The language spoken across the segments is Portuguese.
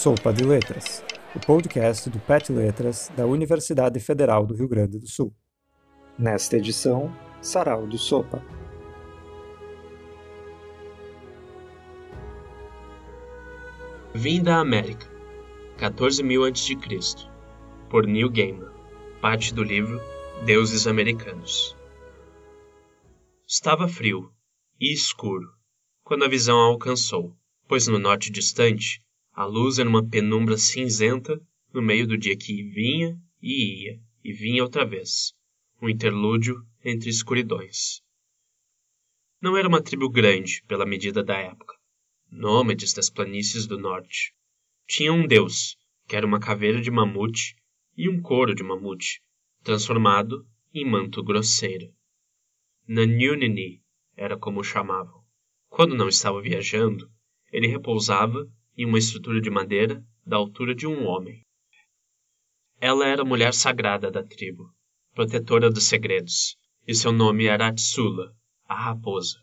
Sopa de Letras, o podcast do PET Letras da Universidade Federal do Rio Grande do Sul. Nesta edição, Sarau do Sopa. Vinda à América, 14.000 a.C., por Neil Gaiman, parte do livro Deuses Americanos. Estava frio e escuro quando a visão a alcançou, pois no norte distante a luz era uma penumbra cinzenta no meio do dia que vinha e ia, e vinha outra vez, um interlúdio entre escuridões. Não era uma tribo grande pela medida da época, nômades das planícies do norte. Tinha um deus, que era uma caveira de mamute e um couro de mamute, transformado em manto grosseiro. Nanyunini era como o chamavam. Quando não estava viajando, ele repousava em uma estrutura de madeira da altura de um homem. Ela era a mulher sagrada da tribo, protetora dos segredos, e seu nome era Atsula, a raposa.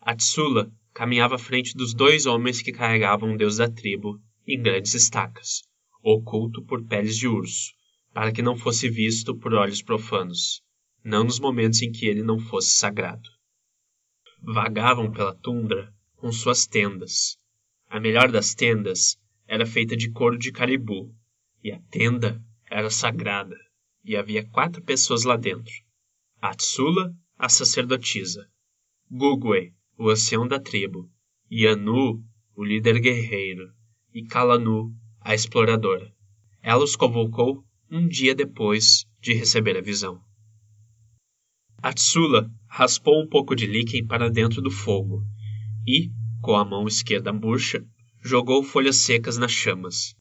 Atsula caminhava à frente dos dois homens que carregavam o deus da tribo em grandes estacas, oculto por peles de urso, para que não fosse visto por olhos profanos, não nos momentos em que ele não fosse sagrado. Vagavam pela tundra com suas tendas, a melhor das tendas era feita de couro de caribu, e a tenda era sagrada, e havia quatro pessoas lá dentro. Atsula, a sacerdotisa, Gugwe, o ancião da tribo, e Anu, o líder guerreiro, e Kalanu, a exploradora. Ela os convocou um dia depois de receber a visão. Atsula raspou um pouco de líquen para dentro do fogo e, com a mão esquerda murcha, jogou folhas secas nas chamas.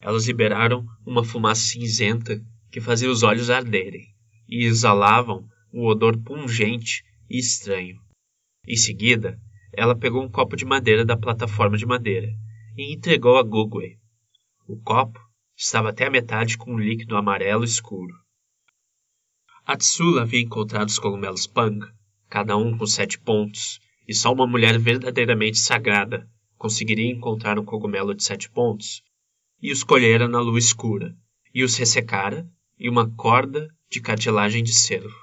Elas liberaram uma fumaça cinzenta que fazia os olhos arderem e exalavam um odor pungente e estranho. Em seguida, ela pegou um copo de madeira da plataforma de madeira e entregou a Gugwe. O copo estava até a metade com um líquido amarelo escuro. Atsula havia encontrado os cogumelos Pang, cada um com sete pontos, e só uma mulher verdadeiramente sagrada conseguiria encontrar um cogumelo de sete pontos, e os colhera na lua escura, e os ressecara em uma corda de cartilagem de cervo.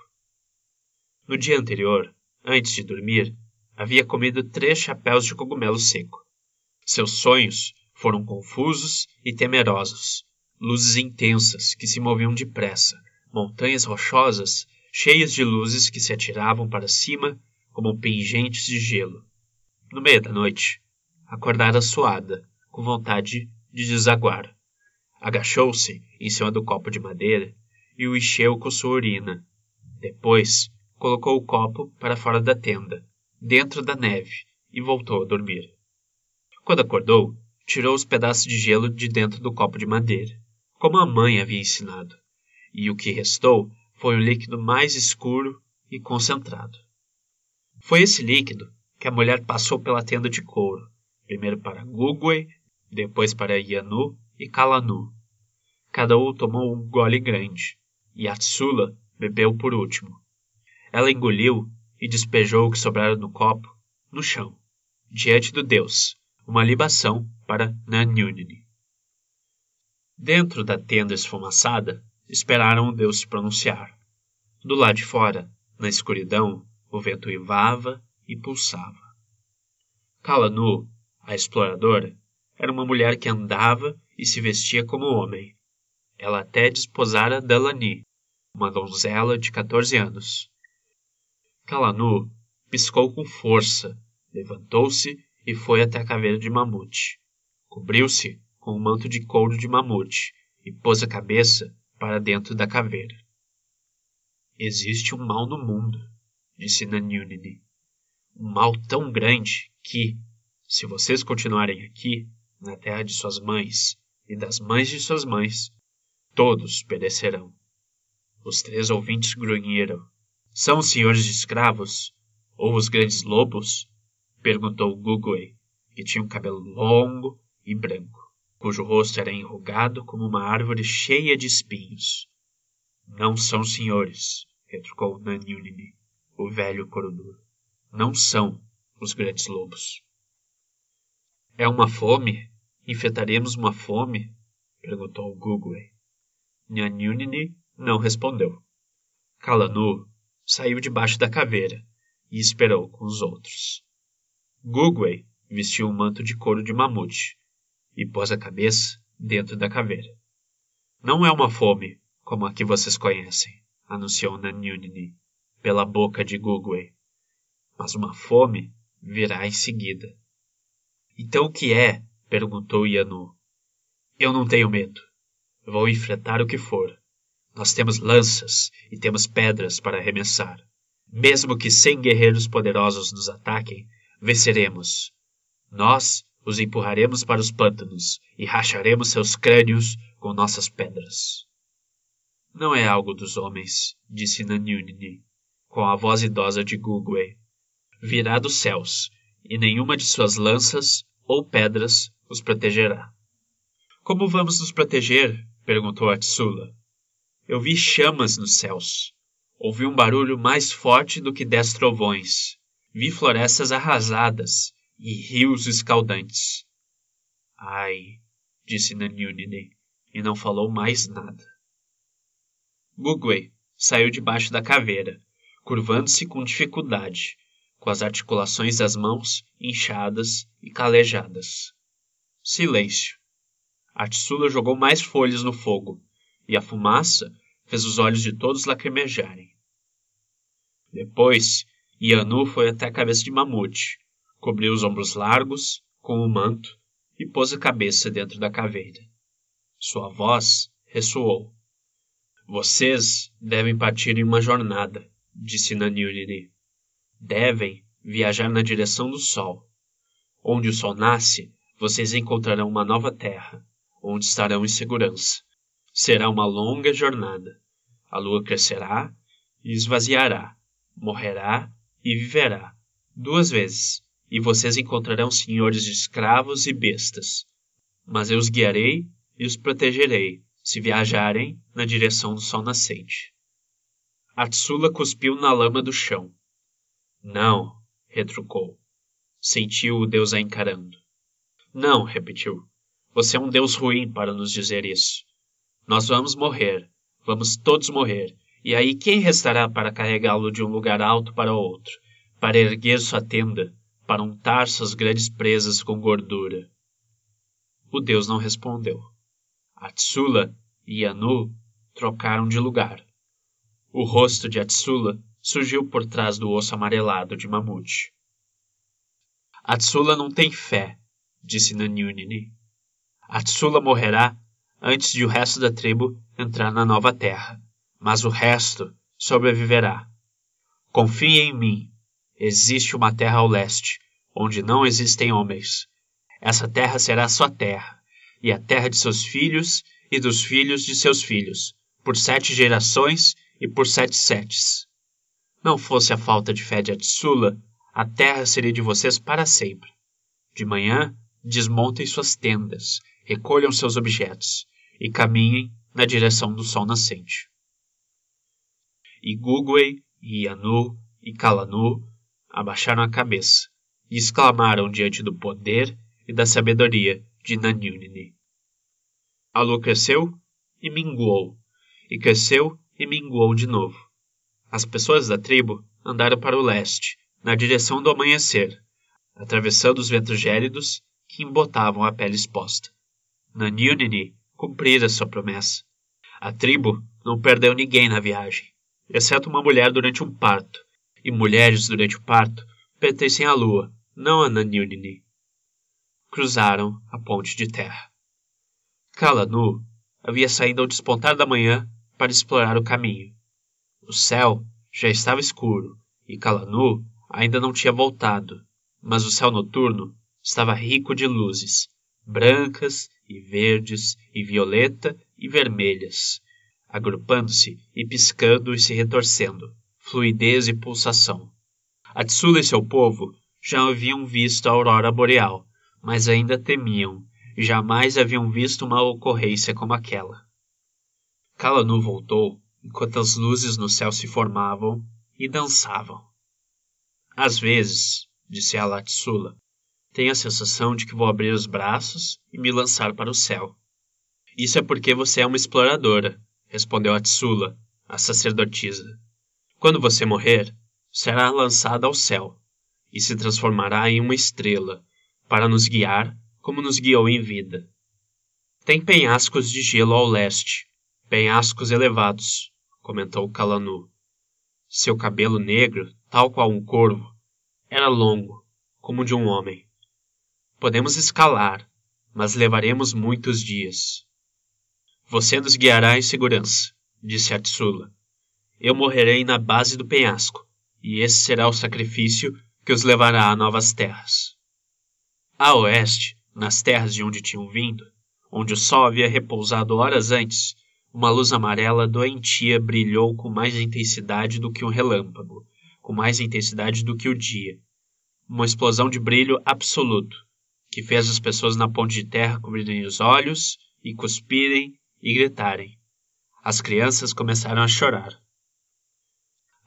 No dia anterior, antes de dormir, havia comido três chapéus de cogumelo seco. Seus sonhos foram confusos e temerosos, luzes intensas que se moviam depressa, montanhas rochosas cheias de luzes que se atiravam para cima como pingentes de gelo. No meio da noite, acordara suada, com vontade de desaguar. Agachou-se em cima do copo de madeira e o encheu com sua urina. Depois, colocou o copo para fora da tenda, dentro da neve, e voltou a dormir. Quando acordou, tirou os pedaços de gelo de dentro do copo de madeira, como a mãe havia ensinado, e o que restou foi um líquido mais escuro e concentrado. Foi esse líquido que a mulher passou pela tenda de couro, primeiro para Gugwe, depois para Yanu e Kalanu. Cada um tomou um gole grande, e Atsula bebeu por último. Ela engoliu e despejou o que sobrara no copo no chão, diante do deus, uma libação para Nanyunini. Dentro da tenda esfumaçada, esperaram o deus se pronunciar. Do lado de fora, na escuridão, o vento uivava e pulsava. Kalanu, a exploradora, era uma mulher que andava e se vestia como homem. Ela até desposara Dalani, uma donzela de 14 anos. Kalanu piscou com força, levantou-se e foi até a caveira de mamute. Cobriu-se com um manto de couro de mamute e pôs a cabeça para dentro da caveira. Existe um mal no mundo, disse Nanyunini. Um mal tão grande que, se vocês continuarem aqui, na terra de suas mães e das mães de suas mães, todos perecerão. Os três ouvintes grunhiram. São os senhores de escravos? Ou os grandes lobos? Perguntou Gugwei, que tinha um cabelo longo e branco, cujo rosto era enrugado como uma árvore cheia de espinhos. Não são senhores, retrucou Nanyunini o velho Coruduro. Não são os grandes lobos. É uma fome Enfrentaremos uma fome? perguntou Gugwe. Nhanunini não respondeu. Kalanu saiu debaixo da caveira e esperou com os outros. Gugwe vestiu um manto de couro de mamute e pôs a cabeça dentro da caveira. Não é uma fome como a que vocês conhecem, anunciou Nanyunini pela boca de Gugwe, mas uma fome virá em seguida. Então o que é? perguntou Yanu. Eu não tenho medo. Vou enfrentar o que for. Nós temos lanças e temos pedras para arremessar. Mesmo que cem guerreiros poderosos nos ataquem, venceremos. Nós os empurraremos para os pântanos e racharemos seus crânios com nossas pedras. Não é algo dos homens, disse Nanyunini, com a voz idosa de Gugwe. Virá dos céus, e nenhuma de suas lanças ou pedras os protegerá. Como vamos nos proteger? perguntou Atsula. Eu vi chamas nos céus. Ouvi um barulho mais forte do que dez trovões. Vi florestas arrasadas e rios escaldantes. Ai, disse Nanyunine, e não falou mais nada. Gugwe saiu debaixo da caveira, curvando-se com dificuldade, com as articulações das mãos inchadas e calejadas. Silêncio. Atsula jogou mais folhas no fogo, e a fumaça fez os olhos de todos lacrimejarem. Depois, Yanu foi até a cabeça de Mamute, cobriu os ombros largos com o manto e pôs a cabeça dentro da caveira. Sua voz ressoou. Vocês devem partir em uma jornada, disse Nanyuriri. Devem viajar na direção do sol. Onde o sol nasce, vocês encontrarão uma nova terra, onde estarão em segurança. Será uma longa jornada. A lua crescerá e esvaziará, morrerá e viverá, duas vezes, e vocês encontrarão senhores de escravos e bestas. Mas eu os guiarei e os protegerei, se viajarem na direção do sol nascente. Atsula cuspiu na lama do chão. Não, retrucou. Sentiu o deus a encarando. Não, repetiu. Você é um deus ruim para nos dizer isso. Nós vamos morrer, vamos todos morrer, e aí quem restará para carregá-lo de um lugar alto para outro, para erguer sua tenda, para untar suas grandes presas com gordura? O deus não respondeu. Atsula e Anu trocaram de lugar. O rosto de Atsula surgiu por trás do osso amarelado de Mamute. Atsula não tem fé, disse Nanyunini. Atsula morrerá antes de o resto da tribo entrar na nova terra, mas o resto sobreviverá. Confie em mim. Existe uma terra ao leste, onde não existem homens. Essa terra será sua terra, e a terra de seus filhos e dos filhos de seus filhos, por sete gerações e por sete setes. Não fosse a falta de fé de Atsula, a terra seria de vocês para sempre. De manhã, desmontem suas tendas recolham seus objetos e caminhem na direção do sol nascente. E Gugwei, e e Kalanu abaixaram a cabeça e exclamaram diante do poder e da sabedoria de Nanyunini. A lua cresceu e minguou, e cresceu e minguou de novo. As pessoas da tribo andaram para o leste, na direção do amanhecer, atravessando os ventos gélidos que embotavam a pele exposta. Nanyunini cumprira sua promessa. A tribo não perdeu ninguém na viagem, exceto uma mulher durante um parto, e mulheres durante o parto pertencem à lua, não a Nanyunini. Cruzaram a ponte de terra. Kalanu havia saído ao despontar da manhã para explorar o caminho. O céu já estava escuro e Kalanu ainda não tinha voltado, mas o céu noturno estava rico de luzes, brancas e verdes, e violeta e vermelhas, agrupando-se e piscando e se retorcendo, fluidez e pulsação. Atsula e seu povo já haviam visto a aurora boreal, mas ainda temiam, e jamais haviam visto uma ocorrência como aquela. Kalanu voltou enquanto as luzes no céu se formavam e dançavam. Às vezes, disse a Atsula, Tenho a sensação de que vou abrir os braços e me lançar para o céu. Isso é porque você é uma exploradora, respondeu a Tsula, a sacerdotisa. Quando você morrer, será lançada ao céu e se transformará em uma estrela para nos guiar como nos guiou em vida. Tem penhascos de gelo ao leste, penhascos elevados, comentou Kalanu. Seu cabelo negro, tal qual um corvo, era longo, como de um homem. Podemos escalar, mas levaremos muitos dias. Você nos guiará em segurança, disse Atsula. Eu morrerei na base do penhasco, e esse será o sacrifício que os levará a novas terras. A oeste, nas terras de onde tinham vindo, onde o sol havia repousado horas antes, uma luz amarela doentia brilhou com mais intensidade do que um relâmpago, com mais intensidade do que o dia. Uma explosão de brilho absoluto, que fez as pessoas na ponte de terra cobrirem os olhos e cuspirem e gritarem. As crianças começaram a chorar.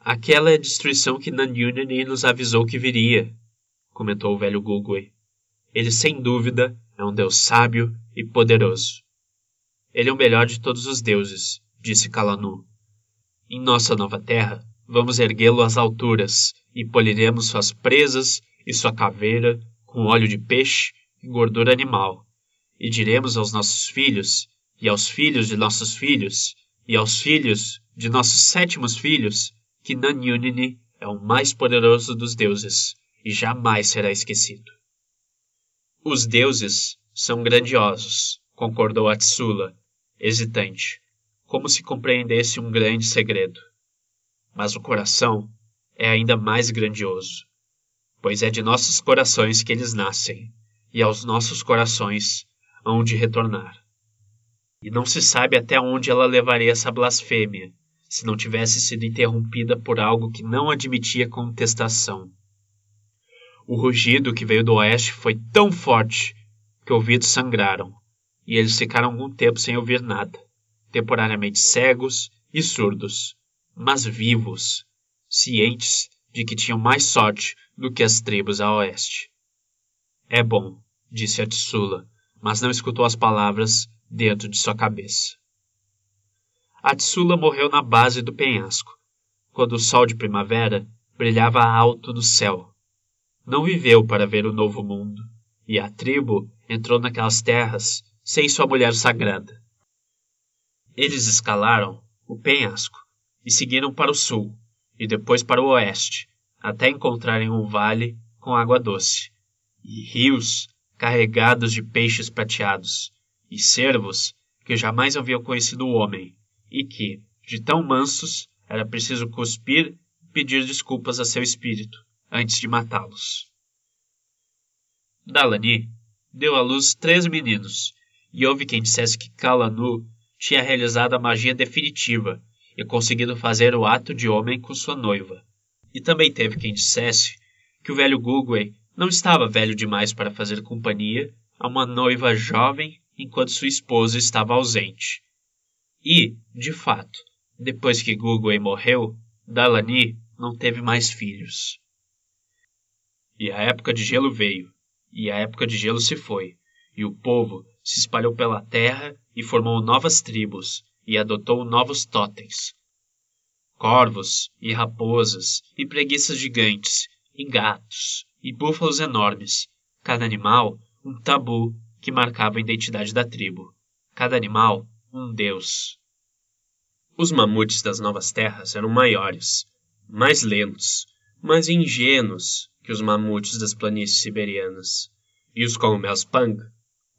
Aquela é a destruição que Nanyunani nos avisou que viria, comentou o velho Gugwe. Ele, sem dúvida, é um deus sábio e poderoso. Ele é o melhor de todos os deuses, disse Kalanu. Em nossa nova terra, vamos erguê-lo às alturas e poliremos suas presas e sua caveira com óleo de peixe e gordura animal. E diremos aos nossos filhos e aos filhos de nossos filhos, e aos filhos de nossos sétimos filhos, que Nanyunini é o mais poderoso dos deuses e jamais será esquecido. Os deuses são grandiosos, concordou Atsula, hesitante, como se compreendesse um grande segredo. Mas o coração é ainda mais grandioso, pois é de nossos corações que eles nascem, e aos nossos corações hão de retornar. E não se sabe até onde ela levaria essa blasfêmia, se não tivesse sido interrompida por algo que não admitia contestação. O rugido que veio do oeste foi tão forte que ouvidos sangraram, e eles ficaram algum tempo sem ouvir nada, temporariamente cegos e surdos, mas vivos, cientes de que tinham mais sorte do que as tribos a oeste. É bom, disse a Tsula, mas não escutou as palavras dentro de sua cabeça. Atsula morreu na base do penhasco, quando o sol de primavera brilhava alto no céu. Não viveu para ver o novo mundo, e a tribo entrou naquelas terras sem sua mulher sagrada. Eles escalaram o penhasco e seguiram para o sul e depois para o oeste, até encontrarem um vale com água doce e rios carregados de peixes prateados e cervos que jamais haviam conhecido o homem, e que, de tão mansos, era preciso cuspir e pedir desculpas a seu espírito antes de matá-los. Dalani deu à luz três meninos, e houve quem dissesse que Kalanu tinha realizado a magia definitiva e conseguido fazer o ato de homem com sua noiva. E também teve quem dissesse que o velho Gugway não estava velho demais para fazer companhia a uma noiva jovem enquanto sua esposa estava ausente. E, de fato, depois que Gugway morreu, Dalani não teve mais filhos. E a época de gelo veio, e a época de gelo se foi, e o povo se espalhou pela terra e formou novas tribos e adotou novos totens. Corvos e raposas e preguiças gigantes e gatos e búfalos enormes, cada animal um tabu que marcava a identidade da tribo. Cada animal, um deus. Os mamutes das novas terras eram maiores, mais lentos, mais ingênuos que os mamutes das planícies siberianas. E os cogumelos Pang,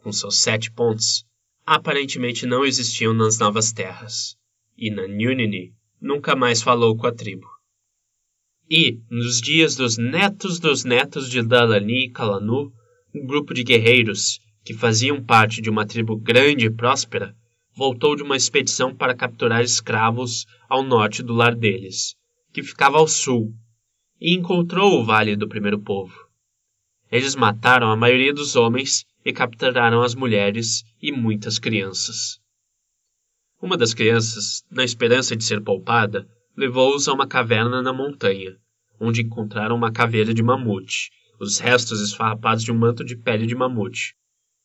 com seus sete pontos, aparentemente não existiam nas novas terras. E Nanyunini nunca mais falou com a tribo. E, nos dias dos netos dos netos de Dalani e Kalanu, um grupo de guerreiros que faziam parte de uma tribo grande e próspera, voltou de uma expedição para capturar escravos ao norte do lar deles, que ficava ao sul, e encontrou o Vale do Primeiro Povo. Eles mataram a maioria dos homens e capturaram as mulheres e muitas crianças. Uma das crianças, na esperança de ser poupada, levou-os a uma caverna na montanha, onde encontraram uma caveira de mamute, os restos esfarrapados de um manto de pele de mamute,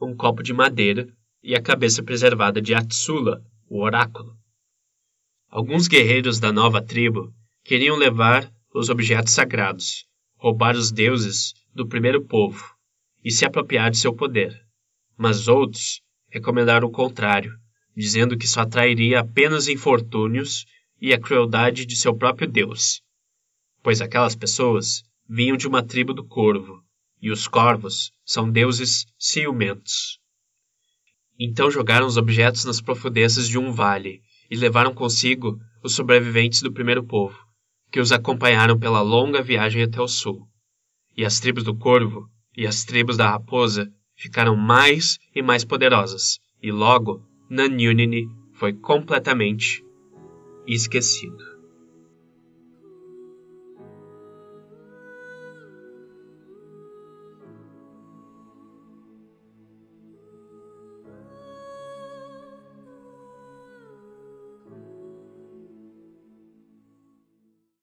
um copo de madeira e a cabeça preservada de Atsula, o oráculo. Alguns guerreiros da nova tribo queriam levar os objetos sagrados, roubar os deuses do primeiro povo e se apropriar de seu poder. Mas outros recomendaram o contrário, dizendo que só atrairia apenas infortúnios e a crueldade de seu próprio Deus, pois aquelas pessoas vinham de uma tribo do corvo, e os corvos são deuses ciumentos. Então jogaram os objetos nas profundezas de um vale e levaram consigo os sobreviventes do primeiro povo, que os acompanharam pela longa viagem até o sul. E as tribos do corvo e as tribos da raposa ficaram mais e mais poderosas, e logo Nanyunini foi completamente esquecido.